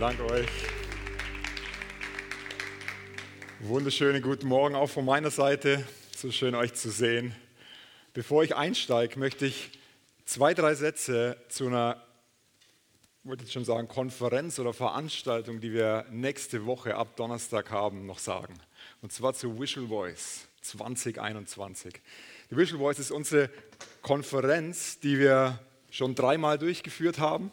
Dank euch. Wunderschönen guten Morgen auch von meiner Seite. So schön euch zu sehen. Bevor ich einsteige, möchte ich zwei, drei Sätze zu einer, ich wollte jetzt schon sagen, Konferenz oder Veranstaltung, die wir nächste Woche ab Donnerstag haben, noch sagen. Und zwar zu Visual Voice 2021. Die Visual Voice ist unsere Konferenz, die wir schon dreimal durchgeführt haben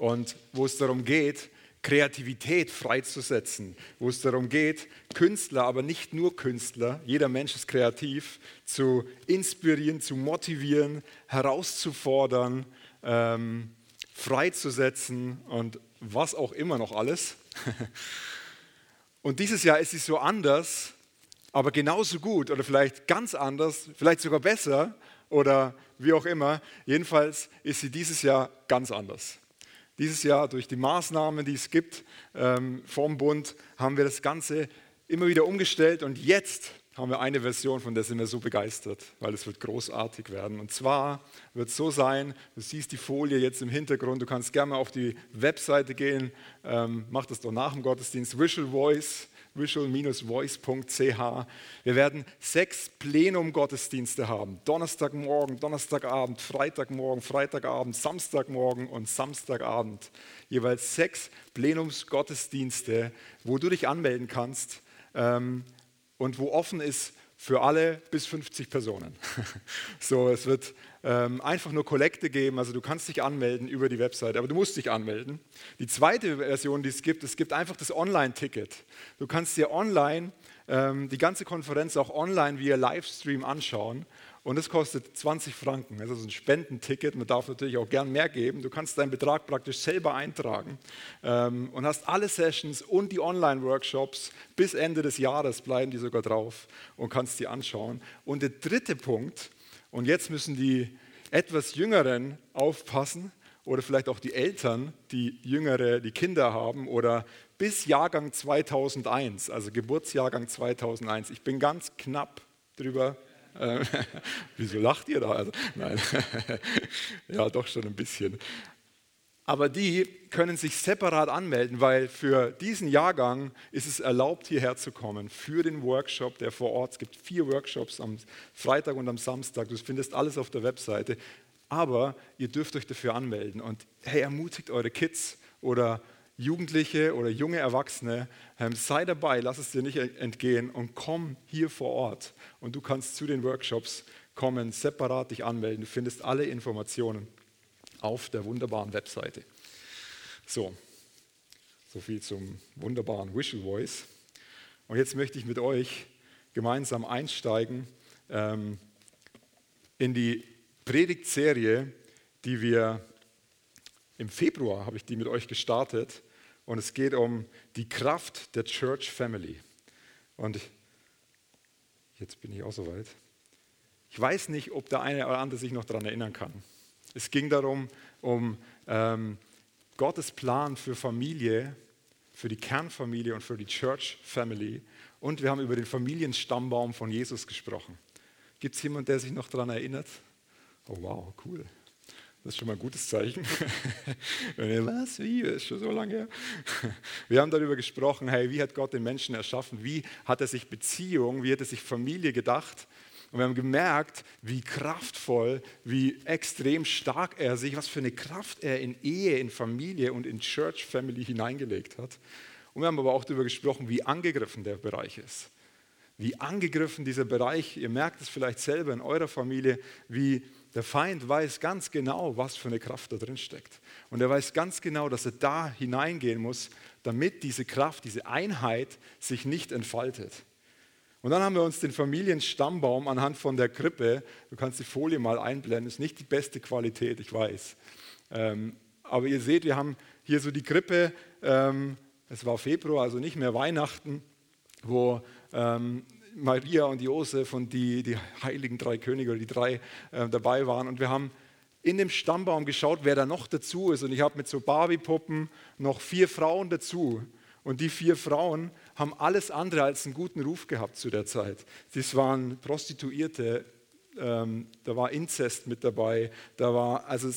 und wo es darum geht, Kreativität freizusetzen, wo es darum geht, Künstler, aber nicht nur Künstler, jeder Mensch ist kreativ, zu inspirieren, zu motivieren, herauszufordern, ähm, freizusetzen und was auch immer noch alles. Und dieses Jahr ist es so anders, aber genauso gut oder vielleicht ganz anders, vielleicht sogar besser oder wie auch immer. Jedenfalls ist sie dieses Jahr ganz anders. Dieses Jahr durch die Maßnahmen, die es gibt ähm, vom Bund, haben wir das Ganze immer wieder umgestellt und jetzt haben wir eine Version, von der sind wir so begeistert, weil es wird großartig werden. Und zwar wird es so sein, du siehst die Folie jetzt im Hintergrund, du kannst gerne mal auf die Webseite gehen, ähm, mach das doch nach dem Gottesdienst, Visual Voice visual-voice.ch. Wir werden sechs Plenum-Gottesdienste haben. Donnerstagmorgen, Donnerstagabend, Freitagmorgen, Freitagabend, Samstagmorgen und Samstagabend. Jeweils sechs Plenumsgottesdienste, wo du dich anmelden kannst ähm, und wo offen ist für alle bis 50 Personen. so, es wird ähm, einfach nur Kollekte geben, also du kannst dich anmelden über die Webseite, aber du musst dich anmelden. Die zweite Version, die es gibt, es gibt einfach das Online-Ticket. Du kannst dir online ähm, die ganze Konferenz auch online via Livestream anschauen und das kostet 20 Franken. Das ist ein Spendenticket. Man darf natürlich auch gern mehr geben. Du kannst deinen Betrag praktisch selber eintragen ähm, und hast alle Sessions und die Online-Workshops bis Ende des Jahres bleiben die sogar drauf und kannst die anschauen. Und der dritte Punkt, und jetzt müssen die etwas Jüngeren aufpassen oder vielleicht auch die Eltern, die Jüngere, die Kinder haben oder bis Jahrgang 2001, also Geburtsjahrgang 2001. Ich bin ganz knapp drüber wieso lacht ihr da? Also, nein, ja, doch schon ein bisschen. Aber die können sich separat anmelden, weil für diesen Jahrgang ist es erlaubt, hierher zu kommen für den Workshop, der vor Ort. Es gibt vier Workshops am Freitag und am Samstag. Du findest alles auf der Webseite. Aber ihr dürft euch dafür anmelden. Und hey, ermutigt eure Kids oder Jugendliche oder junge Erwachsene, ähm, sei dabei, lass es dir nicht entgehen und komm hier vor Ort. Und du kannst zu den Workshops kommen, separat dich anmelden. Du findest alle Informationen auf der wunderbaren Webseite. So, so viel zum wunderbaren Visual Voice. Und jetzt möchte ich mit euch gemeinsam einsteigen ähm, in die Predigtserie, die wir im Februar habe ich die mit euch gestartet und es geht um die Kraft der Church Family. Und jetzt bin ich auch soweit. Ich weiß nicht, ob der eine oder andere sich noch daran erinnern kann. Es ging darum, um ähm, Gottes Plan für Familie, für die Kernfamilie und für die Church Family. Und wir haben über den Familienstammbaum von Jesus gesprochen. Gibt es jemanden, der sich noch daran erinnert? Oh wow, cool. Das ist schon mal ein gutes Zeichen. Was? Wie? Das ist schon so lange her. Wir haben darüber gesprochen, hey, wie hat Gott den Menschen erschaffen? Wie hat er sich Beziehung, wie hat er sich Familie gedacht? Und wir haben gemerkt, wie kraftvoll, wie extrem stark er sich, was für eine Kraft er in Ehe, in Familie und in Church Family hineingelegt hat. Und wir haben aber auch darüber gesprochen, wie angegriffen der Bereich ist. Wie angegriffen dieser Bereich, ihr merkt es vielleicht selber in eurer Familie, wie der Feind weiß ganz genau, was für eine Kraft da drin steckt. Und er weiß ganz genau, dass er da hineingehen muss, damit diese Kraft, diese Einheit sich nicht entfaltet. Und dann haben wir uns den Familienstammbaum anhand von der Krippe, du kannst die Folie mal einblenden, ist nicht die beste Qualität, ich weiß. Ähm, aber ihr seht, wir haben hier so die Krippe, ähm, es war Februar, also nicht mehr Weihnachten, wo ähm, Maria und Josef und die, die heiligen drei Könige oder die drei äh, dabei waren. Und wir haben in dem Stammbaum geschaut, wer da noch dazu ist. Und ich habe mit so Barbie-Puppen noch vier Frauen dazu. Und die vier Frauen haben alles andere als einen guten Ruf gehabt zu der Zeit. Das waren Prostituierte, ähm, da war Inzest mit dabei, da war, also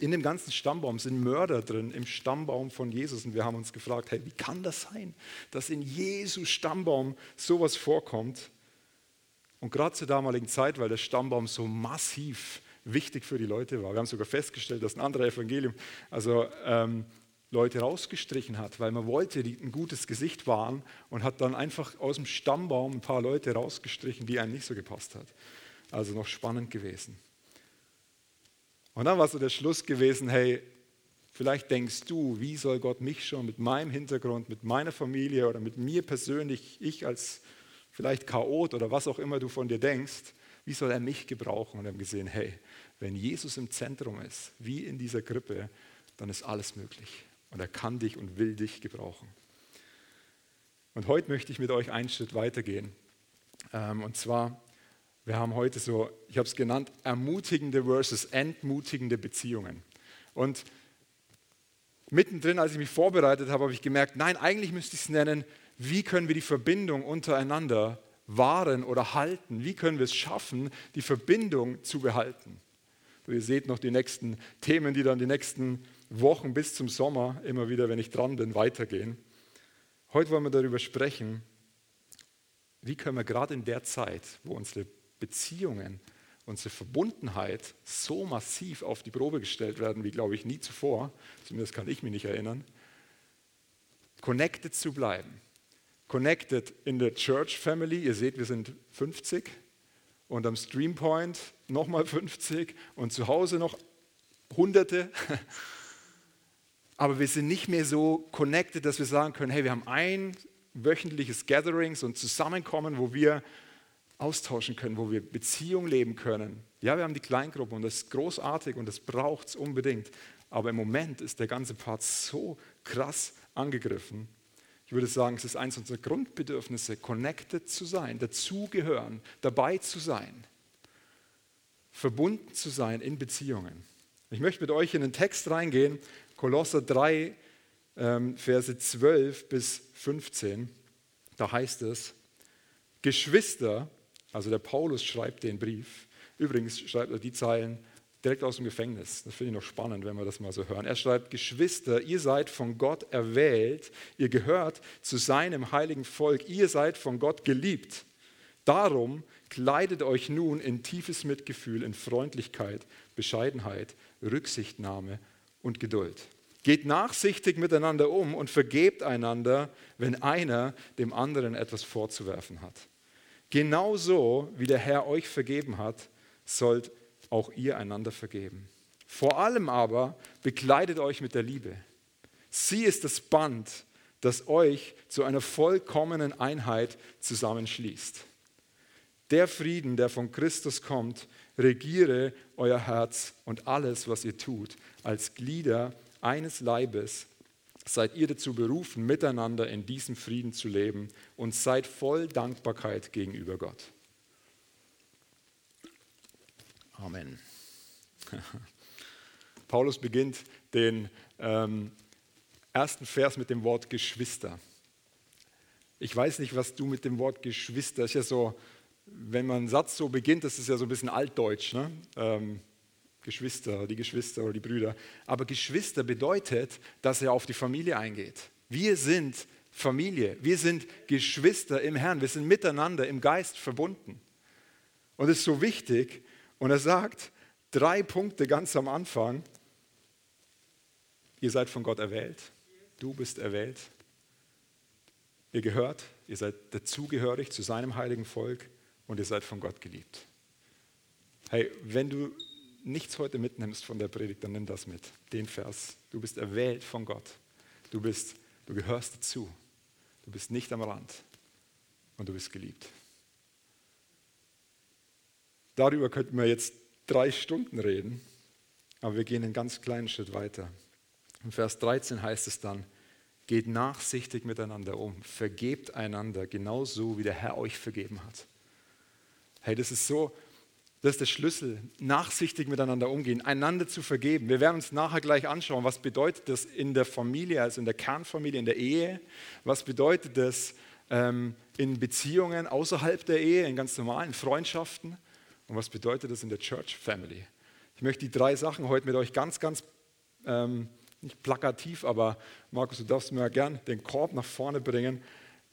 In dem ganzen Stammbaum sind Mörder drin, im Stammbaum von Jesus. Und wir haben uns gefragt, hey, wie kann das sein, dass in Jesus Stammbaum sowas vorkommt? Und gerade zur damaligen Zeit, weil der Stammbaum so massiv wichtig für die Leute war. Wir haben sogar festgestellt, dass ein anderer Evangelium, also ähm, Leute rausgestrichen hat, weil man wollte, die ein gutes Gesicht waren und hat dann einfach aus dem Stammbaum ein paar Leute rausgestrichen, die einem nicht so gepasst hat. Also noch spannend gewesen. Und dann war so der Schluss gewesen, hey, vielleicht denkst du, wie soll Gott mich schon mit meinem Hintergrund, mit meiner Familie oder mit mir persönlich, ich als vielleicht Chaot oder was auch immer du von dir denkst, wie soll er mich gebrauchen? Und wir haben gesehen, hey, wenn Jesus im Zentrum ist, wie in dieser Krippe, dann ist alles möglich. Und er kann dich und will dich gebrauchen. Und heute möchte ich mit euch einen Schritt weitergehen. Ähm, und zwar wir haben heute so, ich habe es genannt, ermutigende versus entmutigende Beziehungen. Und mittendrin, als ich mich vorbereitet habe, habe ich gemerkt, nein, eigentlich müsste ich es nennen, wie können wir die Verbindung untereinander wahren oder halten? Wie können wir es schaffen, die Verbindung zu behalten? So, ihr seht noch die nächsten Themen, die dann die nächsten Wochen bis zum Sommer immer wieder, wenn ich dran bin, weitergehen. Heute wollen wir darüber sprechen, wie können wir gerade in der Zeit, wo unsere Beziehungen, unsere Verbundenheit so massiv auf die Probe gestellt werden, wie glaube ich nie zuvor, zumindest kann ich mich nicht erinnern, connected zu bleiben. Connected in der Church Family, ihr seht, wir sind 50 und am Streampoint nochmal 50 und zu Hause noch Hunderte. Aber wir sind nicht mehr so connected, dass wir sagen können, hey, wir haben ein wöchentliches Gathering, so ein Zusammenkommen, wo wir austauschen können, wo wir Beziehung leben können. Ja, wir haben die Kleingruppe und das ist großartig und das braucht es unbedingt. Aber im Moment ist der ganze Part so krass angegriffen. Ich würde sagen, es ist eines unserer Grundbedürfnisse, connected zu sein, dazugehören, dabei zu sein, verbunden zu sein in Beziehungen. Ich möchte mit euch in den Text reingehen, Kolosser 3, ähm, Verse 12 bis 15. Da heißt es, Geschwister, also der Paulus schreibt den Brief. Übrigens schreibt er die Zeilen direkt aus dem Gefängnis. Das finde ich noch spannend, wenn wir das mal so hören. Er schreibt, Geschwister, ihr seid von Gott erwählt, ihr gehört zu seinem heiligen Volk, ihr seid von Gott geliebt. Darum kleidet euch nun in tiefes Mitgefühl, in Freundlichkeit, Bescheidenheit, Rücksichtnahme und Geduld. Geht nachsichtig miteinander um und vergebt einander, wenn einer dem anderen etwas vorzuwerfen hat. Genauso wie der Herr euch vergeben hat, sollt auch ihr einander vergeben. Vor allem aber bekleidet euch mit der Liebe. Sie ist das Band, das euch zu einer vollkommenen Einheit zusammenschließt. Der Frieden, der von Christus kommt, regiere euer Herz und alles, was ihr tut, als Glieder eines Leibes seid ihr dazu berufen, miteinander in diesem Frieden zu leben und seid voll Dankbarkeit gegenüber Gott. Amen. Paulus beginnt den ähm, ersten Vers mit dem Wort Geschwister. Ich weiß nicht, was du mit dem Wort Geschwister, ist ja so, wenn man einen Satz so beginnt, das ist ja so ein bisschen altdeutsch. Ne? Ähm, Geschwister, die Geschwister oder die Brüder. Aber Geschwister bedeutet, dass er auf die Familie eingeht. Wir sind Familie, wir sind Geschwister im Herrn, wir sind miteinander im Geist verbunden. Und es ist so wichtig. Und er sagt drei Punkte ganz am Anfang. Ihr seid von Gott erwählt, du bist erwählt, ihr gehört, ihr seid dazugehörig zu seinem heiligen Volk und ihr seid von Gott geliebt. Hey, wenn du nichts heute mitnimmst von der Predigt, dann nimm das mit. Den Vers. Du bist erwählt von Gott. Du bist, du gehörst dazu. Du bist nicht am Rand und du bist geliebt. Darüber könnten wir jetzt drei Stunden reden, aber wir gehen einen ganz kleinen Schritt weiter. Im Vers 13 heißt es dann, geht nachsichtig miteinander um, vergebt einander genauso, wie der Herr euch vergeben hat. Hey, das ist so, das ist der Schlüssel, nachsichtig miteinander umgehen, einander zu vergeben. Wir werden uns nachher gleich anschauen, was bedeutet das in der Familie, also in der Kernfamilie, in der Ehe. Was bedeutet das ähm, in Beziehungen außerhalb der Ehe, in ganz normalen Freundschaften. Und was bedeutet das in der Church Family. Ich möchte die drei Sachen heute mit euch ganz, ganz, ähm, nicht plakativ, aber Markus, du darfst mir gern den Korb nach vorne bringen,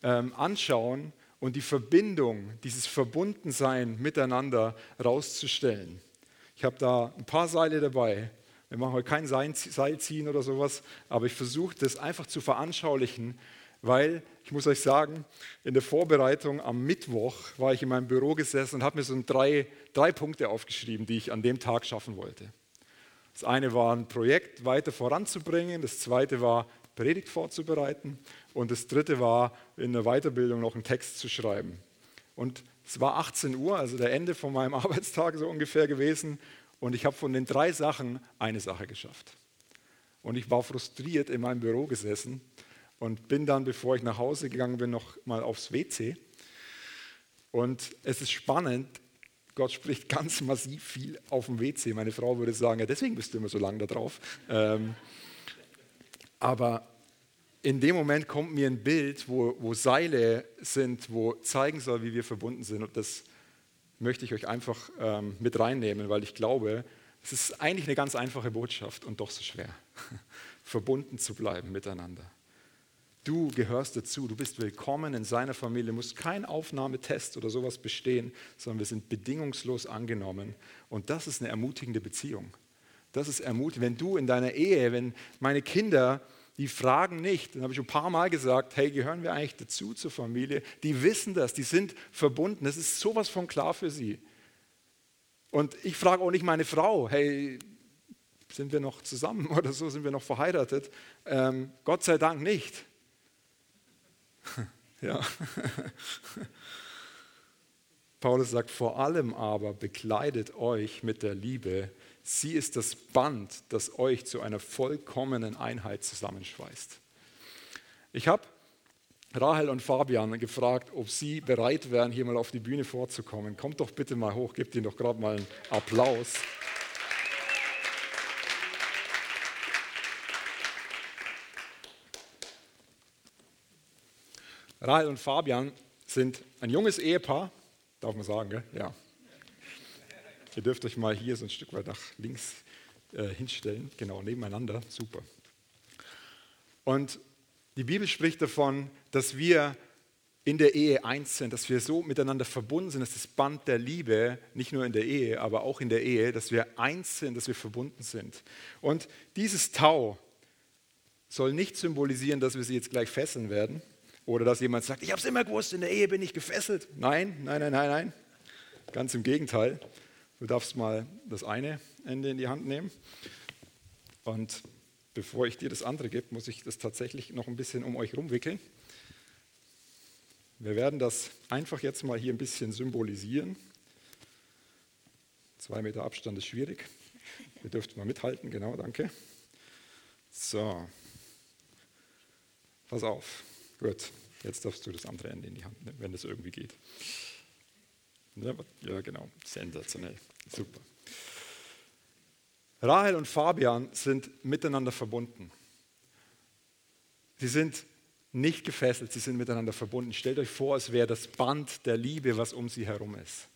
ähm, anschauen und die Verbindung, dieses Verbundensein miteinander rauszustellen. Ich habe da ein paar Seile dabei. Wir machen heute kein Seilziehen oder sowas, aber ich versuche das einfach zu veranschaulichen, weil ich muss euch sagen, in der Vorbereitung am Mittwoch war ich in meinem Büro gesessen und habe mir so drei, drei Punkte aufgeschrieben, die ich an dem Tag schaffen wollte. Das eine war ein Projekt weiter voranzubringen, das zweite war Predigt vorzubereiten und das dritte war in der Weiterbildung noch einen Text zu schreiben. Und es war 18 Uhr, also der Ende von meinem Arbeitstag so ungefähr gewesen und ich habe von den drei Sachen eine Sache geschafft. Und ich war frustriert in meinem Büro gesessen und bin dann, bevor ich nach Hause gegangen bin, noch mal aufs WC. Und es ist spannend, Gott spricht ganz massiv viel auf dem WC. Meine Frau würde sagen, ja, deswegen bist du immer so lange da drauf. Ähm, aber in dem Moment kommt mir ein Bild, wo, wo Seile sind, wo zeigen soll, wie wir verbunden sind. Und das möchte ich euch einfach ähm, mit reinnehmen, weil ich glaube, es ist eigentlich eine ganz einfache Botschaft und doch so schwer, verbunden zu bleiben miteinander. Du gehörst dazu, du bist willkommen in seiner Familie, musst kein Aufnahmetest oder sowas bestehen, sondern wir sind bedingungslos angenommen. Und das ist eine ermutigende Beziehung. Das ist ermutigend. Wenn du in deiner Ehe, wenn meine Kinder, die fragen nicht, dann habe ich ein paar Mal gesagt, hey, gehören wir eigentlich dazu zur Familie? Die wissen das, die sind verbunden, das ist sowas von klar für sie. Und ich frage auch nicht meine Frau, hey, sind wir noch zusammen oder so, sind wir noch verheiratet? Ähm, Gott sei Dank nicht. Ja. Paulus sagt, vor allem aber bekleidet euch mit der Liebe. Sie ist das Band, das euch zu einer vollkommenen Einheit zusammenschweißt. Ich habe Rahel und Fabian gefragt, ob sie bereit wären, hier mal auf die Bühne vorzukommen. Kommt doch bitte mal hoch, gebt ihnen doch gerade mal einen Applaus. Rahel und Fabian sind ein junges Ehepaar, darf man sagen, gell? ja. Ihr dürft euch mal hier so ein Stück weit nach links äh, hinstellen, genau nebeneinander, super. Und die Bibel spricht davon, dass wir in der Ehe eins sind, dass wir so miteinander verbunden sind, dass das Band der Liebe, nicht nur in der Ehe, aber auch in der Ehe, dass wir eins sind, dass wir verbunden sind. Und dieses Tau soll nicht symbolisieren, dass wir sie jetzt gleich fesseln werden, oder dass jemand sagt, ich habe es immer gewusst, in der Ehe bin ich gefesselt. Nein, nein, nein, nein, nein. Ganz im Gegenteil. Du darfst mal das eine Ende in die Hand nehmen. Und bevor ich dir das andere gebe, muss ich das tatsächlich noch ein bisschen um euch rumwickeln. Wir werden das einfach jetzt mal hier ein bisschen symbolisieren. Zwei Meter Abstand ist schwierig. Ihr dürft mal mithalten, genau, danke. So, pass auf. Gut, jetzt darfst du das andere Ende in die Hand nehmen, wenn das irgendwie geht. Ja, genau, sensationell, super. Rahel und Fabian sind miteinander verbunden. Sie sind nicht gefesselt, sie sind miteinander verbunden. Stellt euch vor, es wäre das Band der Liebe, was um sie herum ist.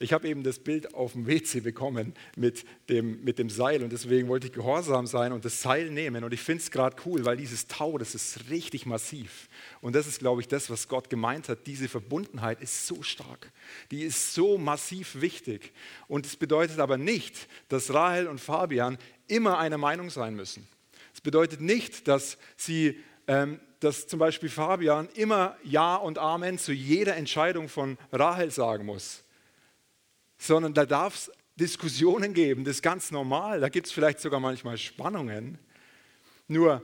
Ich habe eben das Bild auf dem WC bekommen mit dem, mit dem Seil und deswegen wollte ich gehorsam sein und das Seil nehmen. Und ich finde es gerade cool, weil dieses Tau, das ist richtig massiv. Und das ist, glaube ich, das, was Gott gemeint hat. Diese Verbundenheit ist so stark. Die ist so massiv wichtig. Und es bedeutet aber nicht, dass Rahel und Fabian immer einer Meinung sein müssen. Es bedeutet nicht, dass sie ähm, dass zum Beispiel Fabian immer Ja und Amen zu jeder Entscheidung von Rahel sagen muss sondern da darf es Diskussionen geben, das ist ganz normal, da gibt es vielleicht sogar manchmal Spannungen. Nur,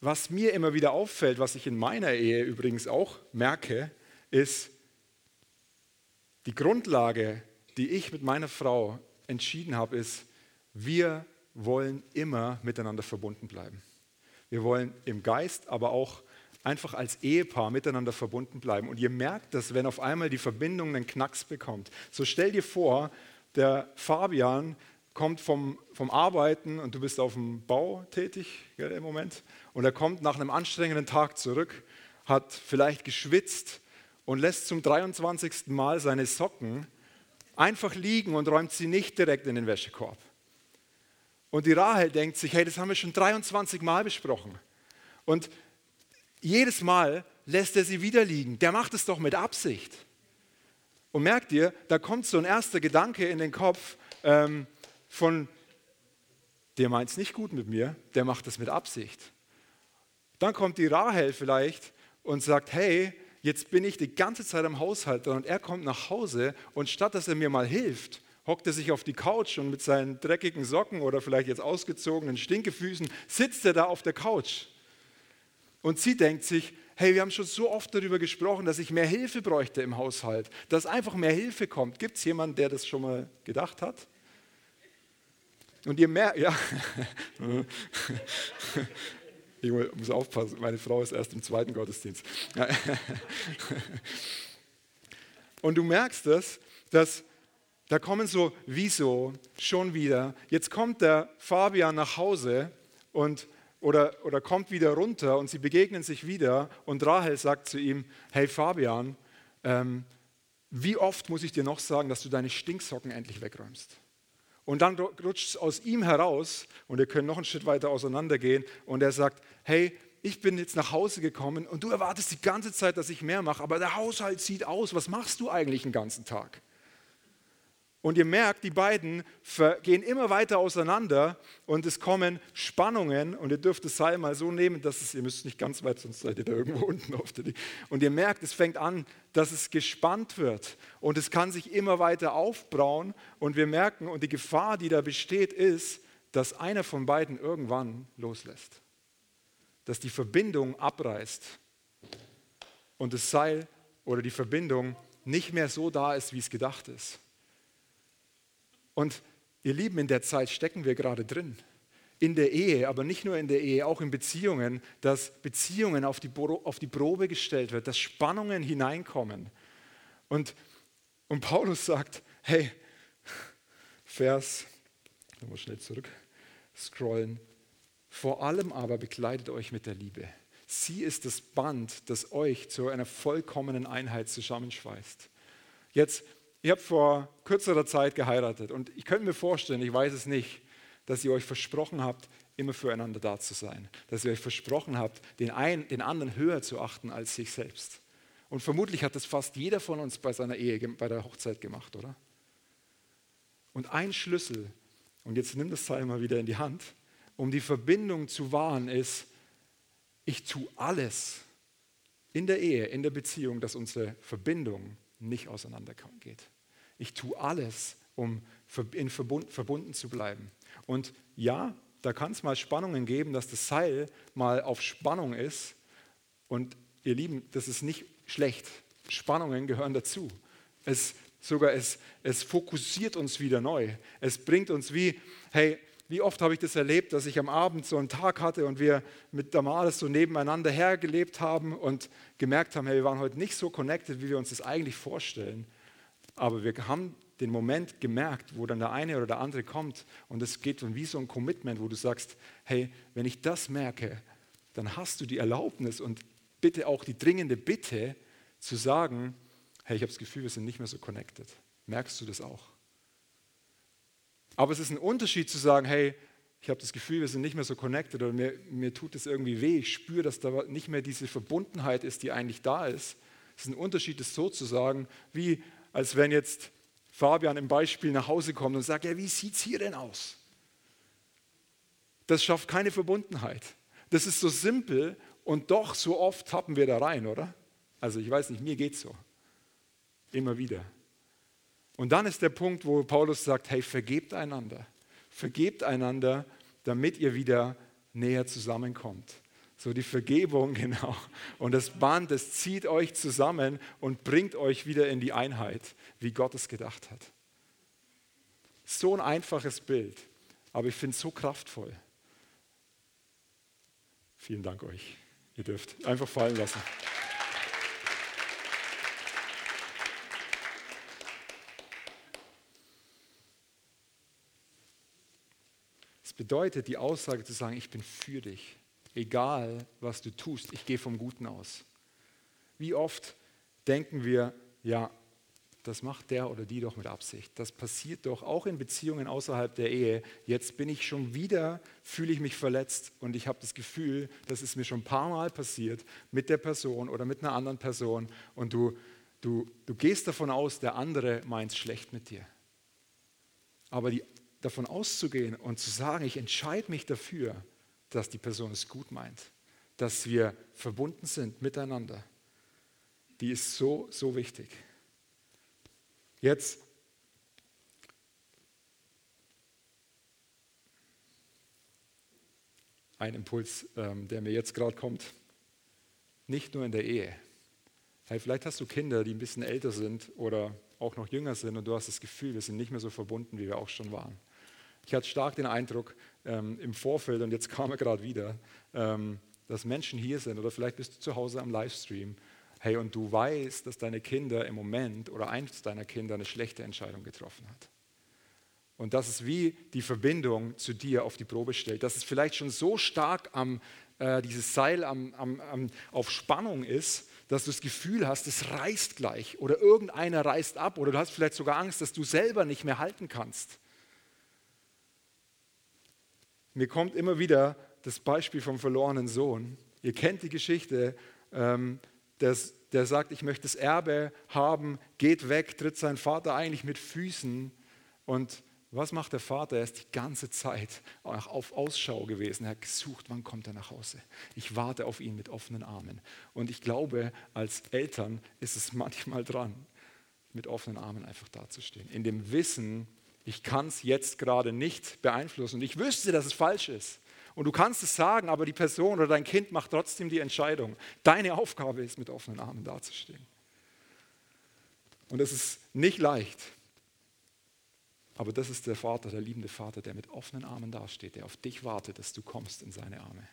was mir immer wieder auffällt, was ich in meiner Ehe übrigens auch merke, ist die Grundlage, die ich mit meiner Frau entschieden habe, ist, wir wollen immer miteinander verbunden bleiben. Wir wollen im Geist, aber auch einfach als Ehepaar miteinander verbunden bleiben. Und ihr merkt das, wenn auf einmal die Verbindung einen Knacks bekommt. So stell dir vor, der Fabian kommt vom, vom Arbeiten und du bist auf dem Bau tätig gell, im Moment und er kommt nach einem anstrengenden Tag zurück, hat vielleicht geschwitzt und lässt zum 23. Mal seine Socken einfach liegen und räumt sie nicht direkt in den Wäschekorb. Und die Rahel denkt sich, hey, das haben wir schon 23 Mal besprochen. Und jedes Mal lässt er sie wieder liegen. Der macht es doch mit Absicht. Und merkt ihr, da kommt so ein erster Gedanke in den Kopf ähm, von, der meint es nicht gut mit mir, der macht es mit Absicht. Dann kommt die Rahel vielleicht und sagt, hey, jetzt bin ich die ganze Zeit am Haushalt und er kommt nach Hause und statt dass er mir mal hilft, hockt er sich auf die Couch und mit seinen dreckigen Socken oder vielleicht jetzt ausgezogenen Stinkefüßen sitzt er da auf der Couch. Und sie denkt sich, hey, wir haben schon so oft darüber gesprochen, dass ich mehr Hilfe bräuchte im Haushalt, dass einfach mehr Hilfe kommt. Gibt es jemanden, der das schon mal gedacht hat? Und ihr merkt, ja, ich muss aufpassen, meine Frau ist erst im zweiten Gottesdienst. Und du merkst das, dass da kommen so, wieso, schon wieder. Jetzt kommt der Fabian nach Hause und, oder, oder kommt wieder runter und sie begegnen sich wieder und Rahel sagt zu ihm, hey Fabian, ähm, wie oft muss ich dir noch sagen, dass du deine Stinksocken endlich wegräumst? Und dann rutscht es aus ihm heraus und wir können noch einen Schritt weiter auseinandergehen und er sagt, hey, ich bin jetzt nach Hause gekommen und du erwartest die ganze Zeit, dass ich mehr mache, aber der Haushalt sieht aus, was machst du eigentlich den ganzen Tag? Und ihr merkt, die beiden gehen immer weiter auseinander und es kommen Spannungen. Und ihr dürft das Seil mal so nehmen, dass es, ihr müsst nicht ganz weit, sonst seid ihr da irgendwo unten auf der Und ihr merkt, es fängt an, dass es gespannt wird. Und es kann sich immer weiter aufbrauen. Und wir merken, und die Gefahr, die da besteht, ist, dass einer von beiden irgendwann loslässt. Dass die Verbindung abreißt. Und das Seil oder die Verbindung nicht mehr so da ist, wie es gedacht ist. Und ihr Lieben, in der Zeit stecken wir gerade drin. In der Ehe, aber nicht nur in der Ehe, auch in Beziehungen, dass Beziehungen auf die, auf die Probe gestellt wird, dass Spannungen hineinkommen. Und, und Paulus sagt, hey, Vers, da muss schnell zurück scrollen, vor allem aber bekleidet euch mit der Liebe. Sie ist das Band, das euch zu einer vollkommenen Einheit zusammenschweißt. Jetzt Ihr habt vor kürzerer Zeit geheiratet und ich könnte mir vorstellen, ich weiß es nicht, dass ihr euch versprochen habt, immer füreinander da zu sein. Dass ihr euch versprochen habt, den, einen, den anderen höher zu achten als sich selbst. Und vermutlich hat das fast jeder von uns bei seiner Ehe, bei der Hochzeit gemacht, oder? Und ein Schlüssel, und jetzt nimm das Teil mal wieder in die Hand, um die Verbindung zu wahren, ist, ich tue alles in der Ehe, in der Beziehung, dass unsere Verbindung nicht auseinandergeht. Ich tue alles, um in Verbund, verbunden zu bleiben. Und ja, da kann es mal Spannungen geben, dass das Seil mal auf Spannung ist. Und ihr Lieben, das ist nicht schlecht. Spannungen gehören dazu. Es sogar es, es fokussiert uns wieder neu. Es bringt uns wie, hey, wie oft habe ich das erlebt, dass ich am Abend so einen Tag hatte und wir mit Damaris so nebeneinander hergelebt haben und gemerkt haben, hey, wir waren heute nicht so connected, wie wir uns das eigentlich vorstellen. Aber wir haben den Moment gemerkt, wo dann der eine oder der andere kommt und es geht wie so ein Commitment, wo du sagst, hey, wenn ich das merke, dann hast du die Erlaubnis und bitte auch die dringende Bitte zu sagen, hey, ich habe das Gefühl, wir sind nicht mehr so connected. Merkst du das auch? Aber es ist ein Unterschied zu sagen, hey, ich habe das Gefühl, wir sind nicht mehr so connected oder mir, mir tut es irgendwie weh. Ich spüre, dass da nicht mehr diese Verbundenheit ist, die eigentlich da ist. Es ist ein Unterschied, das so zu sagen, wie als wenn jetzt Fabian im Beispiel nach Hause kommt und sagt, ja, wie sieht es hier denn aus? Das schafft keine Verbundenheit. Das ist so simpel und doch so oft tappen wir da rein, oder? Also ich weiß nicht, mir geht es so. Immer wieder. Und dann ist der Punkt, wo Paulus sagt, hey, vergebt einander. Vergebt einander, damit ihr wieder näher zusammenkommt. So die Vergebung, genau. Und das Band, das zieht euch zusammen und bringt euch wieder in die Einheit, wie Gott es gedacht hat. So ein einfaches Bild, aber ich finde es so kraftvoll. Vielen Dank euch. Ihr dürft einfach fallen lassen. Es bedeutet, die Aussage zu sagen, ich bin für dich, egal was du tust, ich gehe vom Guten aus. Wie oft denken wir, ja, das macht der oder die doch mit Absicht. Das passiert doch auch in Beziehungen außerhalb der Ehe. Jetzt bin ich schon wieder, fühle ich mich verletzt und ich habe das Gefühl, das ist mir schon ein paar Mal passiert mit der Person oder mit einer anderen Person und du, du, du gehst davon aus, der andere meint es schlecht mit dir. Aber die, davon auszugehen und zu sagen, ich entscheide mich dafür, dass die Person es gut meint, dass wir verbunden sind miteinander, die ist so, so wichtig. Jetzt ein Impuls, ähm, der mir jetzt gerade kommt. Nicht nur in der Ehe. Hey, vielleicht hast du Kinder, die ein bisschen älter sind oder auch noch jünger sind und du hast das Gefühl, wir sind nicht mehr so verbunden, wie wir auch schon waren. Ich hatte stark den Eindruck ähm, im Vorfeld und jetzt kam er gerade wieder, ähm, dass Menschen hier sind oder vielleicht bist du zu Hause am Livestream Hey, und du weißt, dass deine Kinder im Moment oder eins deiner Kinder eine schlechte Entscheidung getroffen hat. Und dass es wie die Verbindung zu dir auf die Probe stellt, dass es vielleicht schon so stark am, äh, dieses Seil am, am, am, auf Spannung ist, dass du das Gefühl hast, es reißt gleich oder irgendeiner reißt ab oder du hast vielleicht sogar Angst, dass du selber nicht mehr halten kannst. Mir kommt immer wieder das Beispiel vom verlorenen Sohn. Ihr kennt die Geschichte. Ähm, der, der sagt, ich möchte das Erbe haben, geht weg, tritt sein Vater eigentlich mit Füßen. Und was macht der Vater? Er ist die ganze Zeit auf Ausschau gewesen. Er hat gesucht, wann kommt er nach Hause. Ich warte auf ihn mit offenen Armen. Und ich glaube, als Eltern ist es manchmal dran, mit offenen Armen einfach dazustehen. In dem Wissen, ich kann es jetzt gerade nicht beeinflussen. Und ich wüsste, dass es falsch ist. Und du kannst es sagen, aber die Person oder dein Kind macht trotzdem die Entscheidung. Deine Aufgabe ist, mit offenen Armen dazustehen. Und es ist nicht leicht. Aber das ist der Vater, der liebende Vater, der mit offenen Armen dasteht, der auf dich wartet, dass du kommst in seine Arme.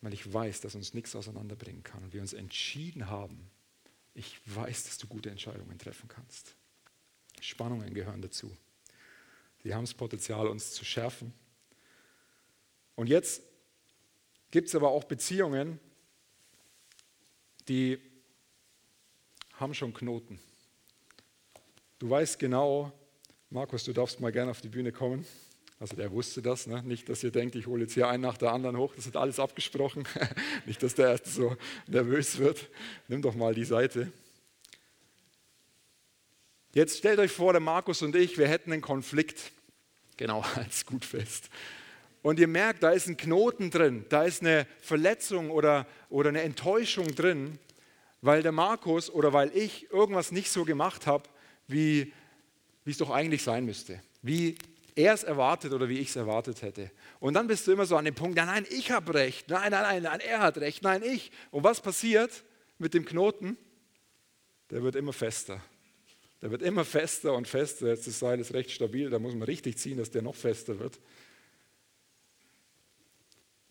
Weil ich weiß, dass uns nichts auseinanderbringen kann und wir uns entschieden haben, ich weiß, dass du gute Entscheidungen treffen kannst. Spannungen gehören dazu. Sie haben das Potenzial, uns zu schärfen. Und jetzt gibt es aber auch Beziehungen, die haben schon Knoten. Du weißt genau, Markus, du darfst mal gerne auf die Bühne kommen. Also der wusste das, ne? nicht, dass ihr denkt, ich hole jetzt hier einen nach der anderen hoch, das ist alles abgesprochen. nicht, dass der Erste so nervös wird. Nimm doch mal die Seite. Jetzt stellt euch vor, der Markus und ich, wir hätten einen Konflikt. Genau, als gut fest. Und ihr merkt, da ist ein Knoten drin, da ist eine Verletzung oder, oder eine Enttäuschung drin, weil der Markus oder weil ich irgendwas nicht so gemacht habe, wie, wie es doch eigentlich sein müsste. Wie er es erwartet oder wie ich es erwartet hätte. Und dann bist du immer so an dem Punkt, ja, nein, ich habe recht, nein, nein, nein, nein, er hat recht, nein, ich. Und was passiert mit dem Knoten? Der wird immer fester. Der wird immer fester und fester. Jetzt das Seil ist recht stabil, da muss man richtig ziehen, dass der noch fester wird.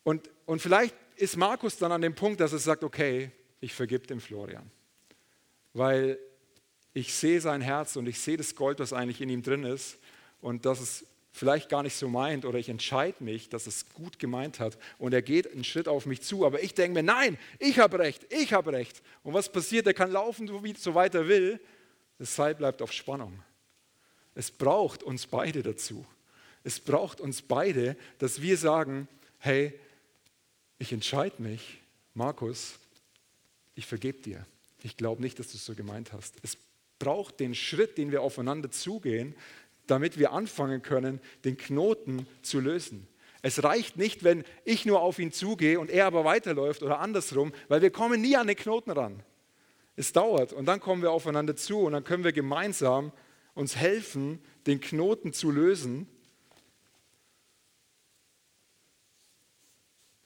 Und, und vielleicht ist Markus dann an dem Punkt, dass er sagt, okay, ich vergib dem Florian. Weil ich sehe sein Herz und ich sehe das Gold, was eigentlich in ihm drin ist und dass es vielleicht gar nicht so meint oder ich entscheide mich, dass es gut gemeint hat und er geht einen Schritt auf mich zu, aber ich denke mir, nein, ich habe recht, ich habe recht. Und was passiert? Er kann laufen, so weit er will das Seil bleibt auf Spannung. Es braucht uns beide dazu. Es braucht uns beide, dass wir sagen, hey, ich entscheide mich, Markus, ich vergebe dir. Ich glaube nicht, dass du es so gemeint hast. Es braucht den Schritt, den wir aufeinander zugehen, damit wir anfangen können, den Knoten zu lösen. Es reicht nicht, wenn ich nur auf ihn zugehe und er aber weiterläuft oder andersrum, weil wir kommen nie an den Knoten ran. Es dauert und dann kommen wir aufeinander zu und dann können wir gemeinsam uns helfen, den Knoten zu lösen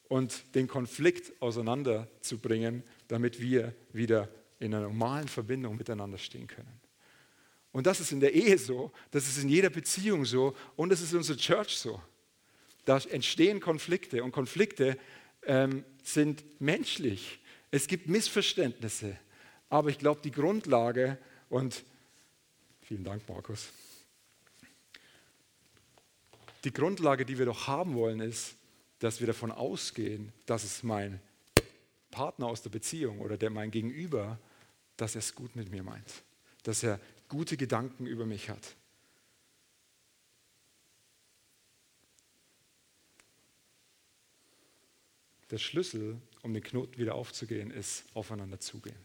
und den Konflikt auseinanderzubringen, damit wir wieder in einer normalen Verbindung miteinander stehen können. Und das ist in der Ehe so, das ist in jeder Beziehung so und das ist in unserer Church so. Da entstehen Konflikte und Konflikte ähm, sind menschlich. Es gibt Missverständnisse. Aber ich glaube, die Grundlage und vielen Dank, Markus. Die Grundlage, die wir doch haben wollen, ist, dass wir davon ausgehen, dass es mein Partner aus der Beziehung oder der mein Gegenüber, dass er es gut mit mir meint, dass er gute Gedanken über mich hat. Der Schlüssel, um den Knoten wieder aufzugehen, ist aufeinander zugehen.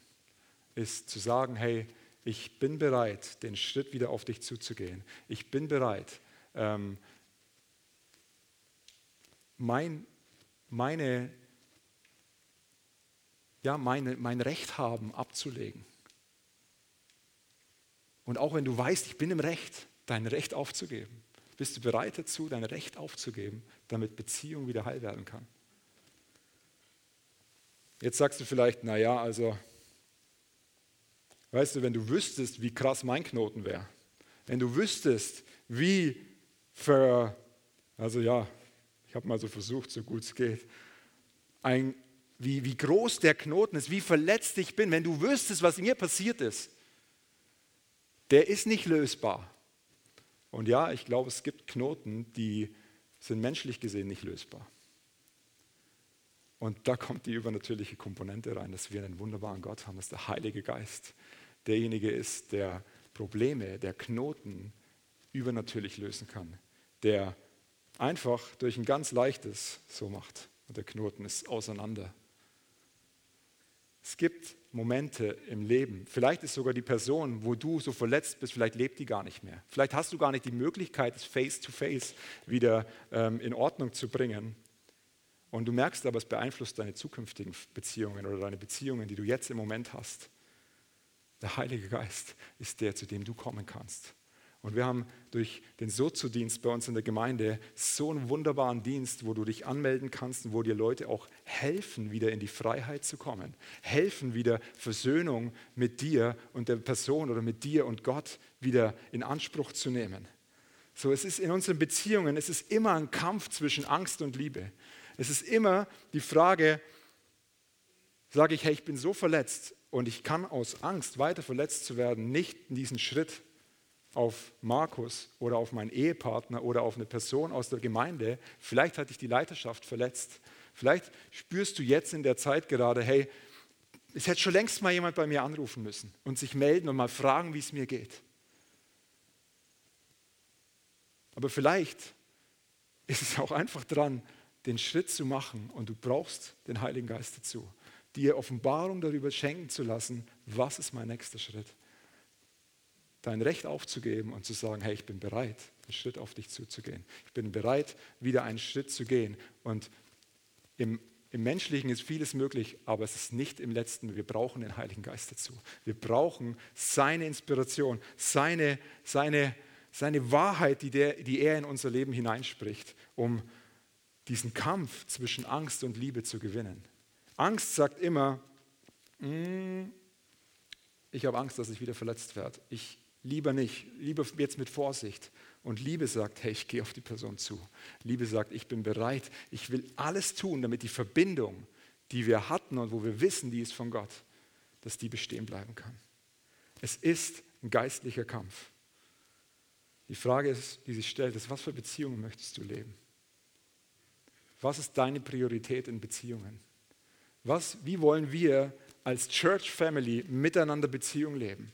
Ist zu sagen, hey, ich bin bereit, den Schritt wieder auf dich zuzugehen. Ich bin bereit, ähm, mein, meine, ja, meine, mein Recht haben abzulegen. Und auch wenn du weißt, ich bin im Recht, dein Recht aufzugeben, bist du bereit dazu, dein Recht aufzugeben, damit Beziehung wieder heil werden kann. Jetzt sagst du vielleicht, naja, also, weißt du, wenn du wüsstest, wie krass mein Knoten wäre, wenn du wüsstest, wie für, also ja, ich habe mal so versucht, so gut es geht, ein, wie, wie groß der Knoten ist, wie verletzt ich bin, wenn du wüsstest, was mir passiert ist, der ist nicht lösbar. Und ja, ich glaube, es gibt Knoten, die sind menschlich gesehen nicht lösbar. Und da kommt die übernatürliche Komponente rein, dass wir einen wunderbaren Gott haben, dass der Heilige Geist derjenige ist, der Probleme, der Knoten übernatürlich lösen kann, der einfach durch ein ganz leichtes so macht und der Knoten ist auseinander. Es gibt Momente im Leben, vielleicht ist sogar die Person, wo du so verletzt bist, vielleicht lebt die gar nicht mehr. Vielleicht hast du gar nicht die Möglichkeit, das Face-to-Face -face wieder ähm, in Ordnung zu bringen. Und du merkst aber, es beeinflusst deine zukünftigen Beziehungen oder deine Beziehungen, die du jetzt im Moment hast. Der Heilige Geist ist der, zu dem du kommen kannst. Und wir haben durch den Sozo-Dienst bei uns in der Gemeinde so einen wunderbaren Dienst, wo du dich anmelden kannst und wo dir Leute auch helfen, wieder in die Freiheit zu kommen. Helfen, wieder Versöhnung mit dir und der Person oder mit dir und Gott wieder in Anspruch zu nehmen. So, es ist in unseren Beziehungen, es ist immer ein Kampf zwischen Angst und Liebe. Es ist immer die Frage, sage ich, hey, ich bin so verletzt und ich kann aus Angst, weiter verletzt zu werden, nicht diesen Schritt auf Markus oder auf meinen Ehepartner oder auf eine Person aus der Gemeinde, vielleicht hat dich die Leiterschaft verletzt. Vielleicht spürst du jetzt in der Zeit gerade, hey, es hätte schon längst mal jemand bei mir anrufen müssen und sich melden und mal fragen, wie es mir geht. Aber vielleicht ist es auch einfach dran, den Schritt zu machen und du brauchst den Heiligen Geist dazu, dir Offenbarung darüber schenken zu lassen, was ist mein nächster Schritt. Dein Recht aufzugeben und zu sagen, hey, ich bin bereit, einen Schritt auf dich zuzugehen. Ich bin bereit, wieder einen Schritt zu gehen. Und im, im Menschlichen ist vieles möglich, aber es ist nicht im letzten. Wir brauchen den Heiligen Geist dazu. Wir brauchen seine Inspiration, seine, seine, seine Wahrheit, die, der, die er in unser Leben hineinspricht, um diesen Kampf zwischen Angst und Liebe zu gewinnen. Angst sagt immer, mm, ich habe Angst, dass ich wieder verletzt werde. Ich lieber nicht, lieber jetzt mit Vorsicht. Und Liebe sagt, hey, ich gehe auf die Person zu. Liebe sagt, ich bin bereit, ich will alles tun, damit die Verbindung, die wir hatten und wo wir wissen, die ist von Gott, dass die bestehen bleiben kann. Es ist ein geistlicher Kampf. Die Frage, ist, die sich stellt, ist, was für Beziehungen möchtest du leben? Was ist deine Priorität in Beziehungen? Was, wie wollen wir als Church Family miteinander Beziehung leben?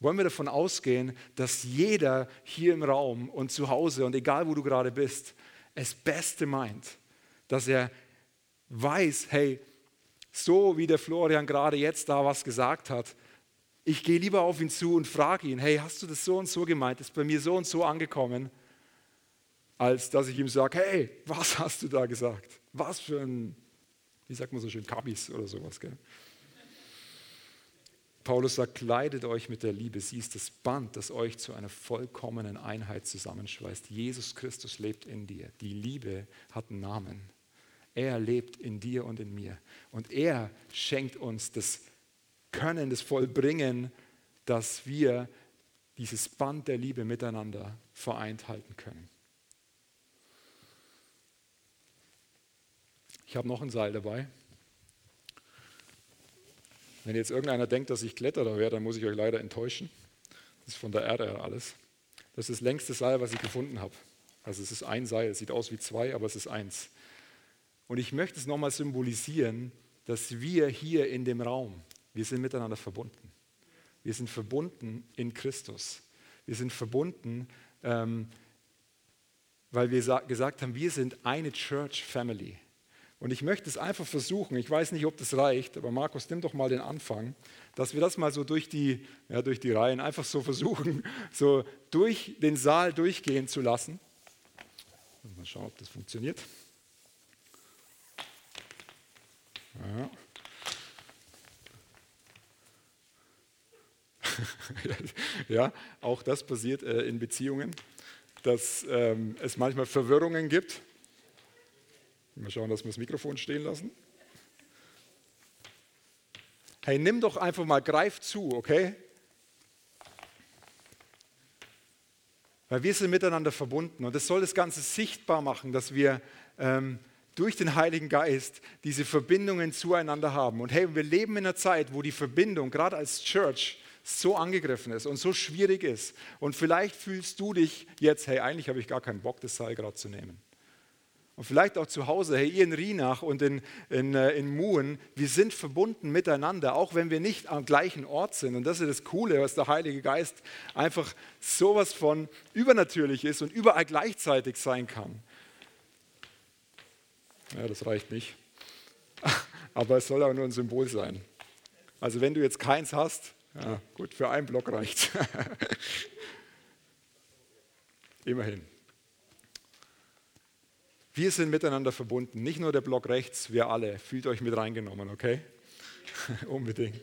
Wollen wir davon ausgehen, dass jeder hier im Raum und zu Hause und egal wo du gerade bist, es Beste meint? Dass er weiß, hey, so wie der Florian gerade jetzt da was gesagt hat, ich gehe lieber auf ihn zu und frage ihn, hey, hast du das so und so gemeint? Ist bei mir so und so angekommen? als dass ich ihm sage, hey, was hast du da gesagt? Was für ein, wie sagt man so schön, Kabis oder sowas. Gell? Paulus sagt, kleidet euch mit der Liebe. Sie ist das Band, das euch zu einer vollkommenen Einheit zusammenschweißt. Jesus Christus lebt in dir. Die Liebe hat einen Namen. Er lebt in dir und in mir. Und er schenkt uns das Können, das Vollbringen, dass wir dieses Band der Liebe miteinander vereint halten können. Ich habe noch ein Seil dabei. Wenn jetzt irgendeiner denkt, dass ich Kletterer wäre, dann muss ich euch leider enttäuschen. Das ist von der Erde alles. Das ist das längste Seil, was ich gefunden habe. Also es ist ein Seil, es sieht aus wie zwei, aber es ist eins. Und ich möchte es nochmal symbolisieren, dass wir hier in dem Raum, wir sind miteinander verbunden. Wir sind verbunden in Christus. Wir sind verbunden, ähm, weil wir gesagt haben, wir sind eine Church Family. Und ich möchte es einfach versuchen, ich weiß nicht, ob das reicht, aber Markus, nimm doch mal den Anfang, dass wir das mal so durch die, ja, durch die Reihen einfach so versuchen, so durch den Saal durchgehen zu lassen. Mal schauen, ob das funktioniert. Ja. ja, auch das passiert äh, in Beziehungen, dass ähm, es manchmal Verwirrungen gibt. Mal schauen, dass wir das Mikrofon stehen lassen. Hey, nimm doch einfach mal, greif zu, okay? Weil wir sind miteinander verbunden und das soll das Ganze sichtbar machen, dass wir ähm, durch den Heiligen Geist diese Verbindungen zueinander haben. Und hey, wir leben in einer Zeit, wo die Verbindung, gerade als Church, so angegriffen ist und so schwierig ist. Und vielleicht fühlst du dich jetzt, hey, eigentlich habe ich gar keinen Bock, das Seil gerade zu nehmen. Und vielleicht auch zu Hause, hey, ihr in Rienach und in, in, äh, in Muen, wir sind verbunden miteinander, auch wenn wir nicht am gleichen Ort sind. Und das ist das Coole, was der Heilige Geist einfach sowas von übernatürlich ist und überall gleichzeitig sein kann. Ja, das reicht nicht. Aber es soll auch nur ein Symbol sein. Also wenn du jetzt keins hast, ja, gut, für einen Block reicht. Immerhin. Wir sind miteinander verbunden, nicht nur der Block rechts, wir alle. Fühlt euch mit reingenommen, okay? Unbedingt.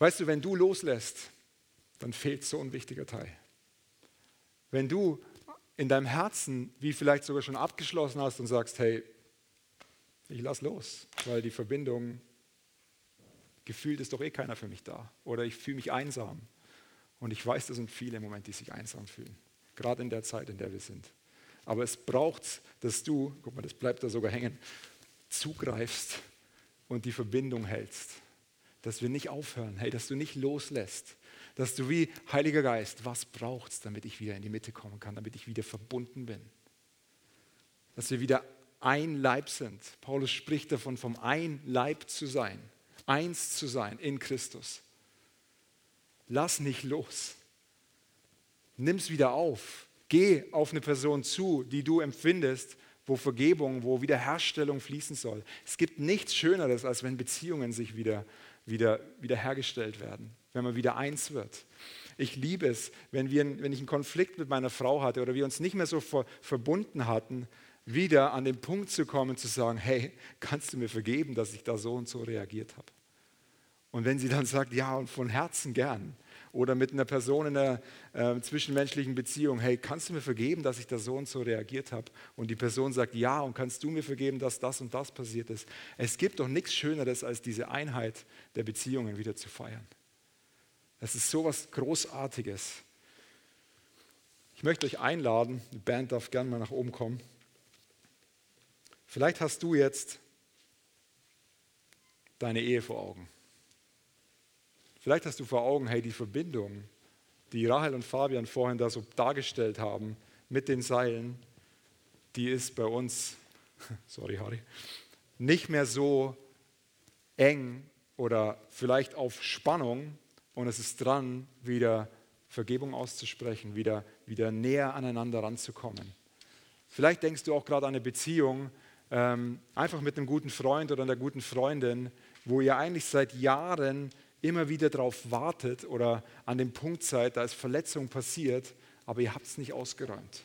Weißt du, wenn du loslässt, dann fehlt so ein wichtiger Teil. Wenn du in deinem Herzen, wie vielleicht sogar schon abgeschlossen hast und sagst, hey, ich lass los, weil die Verbindung gefühlt ist doch eh keiner für mich da. Oder ich fühle mich einsam. Und ich weiß, das sind viele im Moment, die sich einsam fühlen. Gerade in der Zeit, in der wir sind. Aber es braucht, dass du, guck mal, das bleibt da sogar hängen, zugreifst und die Verbindung hältst. Dass wir nicht aufhören, hey, dass du nicht loslässt. Dass du wie Heiliger Geist, was braucht es, damit ich wieder in die Mitte kommen kann, damit ich wieder verbunden bin. Dass wir wieder ein Leib sind. Paulus spricht davon, vom ein Leib zu sein, eins zu sein in Christus. Lass nicht los. Nimm es wieder auf. Geh auf eine Person zu, die du empfindest, wo Vergebung, wo Wiederherstellung fließen soll. Es gibt nichts Schöneres, als wenn Beziehungen sich wieder, wieder, wieder hergestellt werden, wenn man wieder eins wird. Ich liebe es, wenn, wir, wenn ich einen Konflikt mit meiner Frau hatte oder wir uns nicht mehr so ver, verbunden hatten, wieder an den Punkt zu kommen, zu sagen, hey, kannst du mir vergeben, dass ich da so und so reagiert habe? Und wenn sie dann sagt, ja, und von Herzen gern, oder mit einer Person in einer äh, zwischenmenschlichen Beziehung, hey, kannst du mir vergeben, dass ich da so und so reagiert habe? Und die Person sagt, ja, und kannst du mir vergeben, dass das und das passiert ist? Es gibt doch nichts Schöneres, als diese Einheit der Beziehungen wieder zu feiern. Das ist so was Großartiges. Ich möchte euch einladen, die Band darf gerne mal nach oben kommen. Vielleicht hast du jetzt deine Ehe vor Augen. Vielleicht hast du vor Augen, hey, die Verbindung, die Rahel und Fabian vorhin da so dargestellt haben mit den Seilen, die ist bei uns, sorry Harry, nicht mehr so eng oder vielleicht auf Spannung und es ist dran, wieder Vergebung auszusprechen, wieder, wieder näher aneinander ranzukommen. Vielleicht denkst du auch gerade an eine Beziehung, ähm, einfach mit einem guten Freund oder einer guten Freundin, wo ihr eigentlich seit Jahren immer wieder darauf wartet oder an dem Punkt seid, da ist Verletzung passiert, aber ihr habt es nicht ausgeräumt.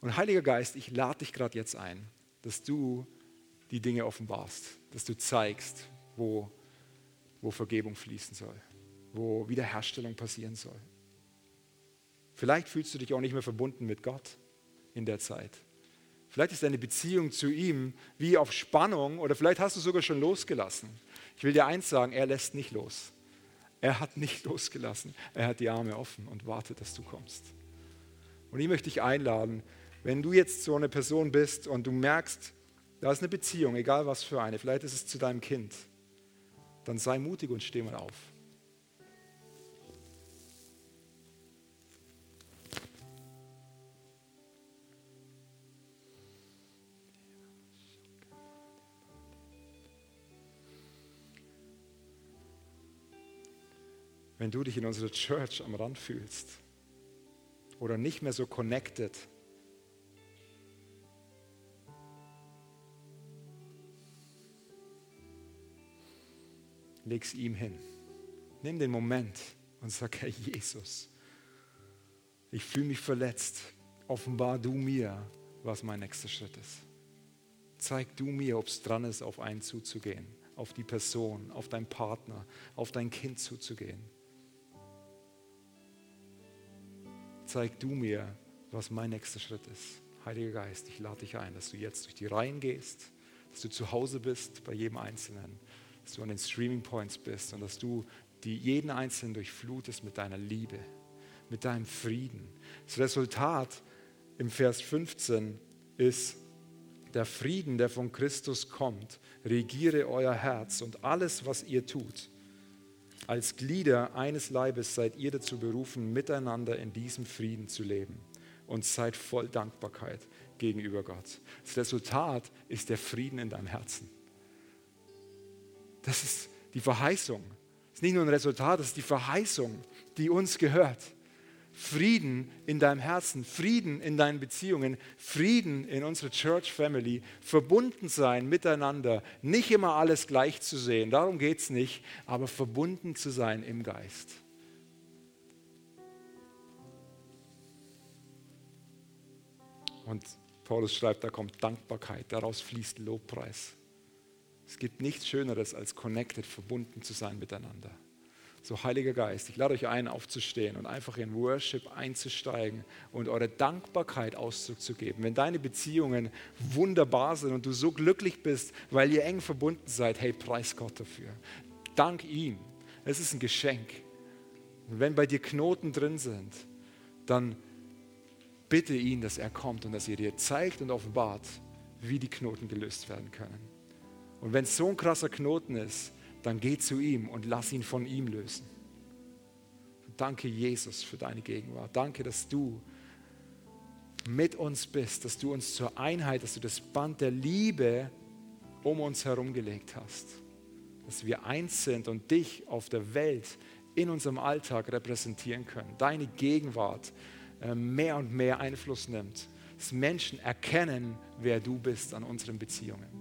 Und Heiliger Geist, ich lade dich gerade jetzt ein, dass du die Dinge offenbarst, dass du zeigst, wo, wo Vergebung fließen soll, wo Wiederherstellung passieren soll. Vielleicht fühlst du dich auch nicht mehr verbunden mit Gott in der Zeit. Vielleicht ist deine Beziehung zu ihm wie auf Spannung oder vielleicht hast du sogar schon losgelassen. Ich will dir eins sagen, er lässt nicht los. Er hat nicht losgelassen. Er hat die Arme offen und wartet, dass du kommst. Und ich möchte dich einladen, wenn du jetzt so eine Person bist und du merkst, da ist eine Beziehung, egal was für eine, vielleicht ist es zu deinem Kind, dann sei mutig und steh mal auf. Wenn du dich in unserer Church am Rand fühlst oder nicht mehr so connected, leg es ihm hin. Nimm den Moment und sag, Herr Jesus, ich fühle mich verletzt. Offenbar du mir, was mein nächster Schritt ist. Zeig du mir, ob es dran ist, auf einen zuzugehen, auf die Person, auf deinen Partner, auf dein Kind zuzugehen. Zeig du mir, was mein nächster Schritt ist. Heiliger Geist, ich lade dich ein, dass du jetzt durch die Reihen gehst, dass du zu Hause bist bei jedem Einzelnen, dass du an den Streaming Points bist und dass du die jeden Einzelnen durchflutest mit deiner Liebe, mit deinem Frieden. Das Resultat im Vers 15 ist, der Frieden, der von Christus kommt, regiere euer Herz und alles, was ihr tut. Als Glieder eines Leibes seid ihr dazu berufen, miteinander in diesem Frieden zu leben und seid voll Dankbarkeit gegenüber Gott. Das Resultat ist der Frieden in deinem Herzen. Das ist die Verheißung. Das ist nicht nur ein Resultat, das ist die Verheißung, die uns gehört. Frieden in deinem Herzen, Frieden in deinen Beziehungen, Frieden in unserer Church Family, verbunden sein miteinander, nicht immer alles gleich zu sehen, darum geht es nicht, aber verbunden zu sein im Geist. Und Paulus schreibt, da kommt Dankbarkeit, daraus fließt Lobpreis. Es gibt nichts Schöneres, als connected, verbunden zu sein miteinander. So, Heiliger Geist, ich lade euch ein, aufzustehen und einfach in Worship einzusteigen und eure Dankbarkeit Ausdruck zu geben. Wenn deine Beziehungen wunderbar sind und du so glücklich bist, weil ihr eng verbunden seid, hey, preis Gott dafür. Dank ihm. Es ist ein Geschenk. Und wenn bei dir Knoten drin sind, dann bitte ihn, dass er kommt und dass ihr dir zeigt und offenbart, wie die Knoten gelöst werden können. Und wenn es so ein krasser Knoten ist, dann geh zu ihm und lass ihn von ihm lösen. Danke, Jesus, für deine Gegenwart. Danke, dass du mit uns bist, dass du uns zur Einheit, dass du das Band der Liebe um uns herum gelegt hast. Dass wir eins sind und dich auf der Welt in unserem Alltag repräsentieren können. Deine Gegenwart äh, mehr und mehr Einfluss nimmt. Dass Menschen erkennen, wer du bist an unseren Beziehungen.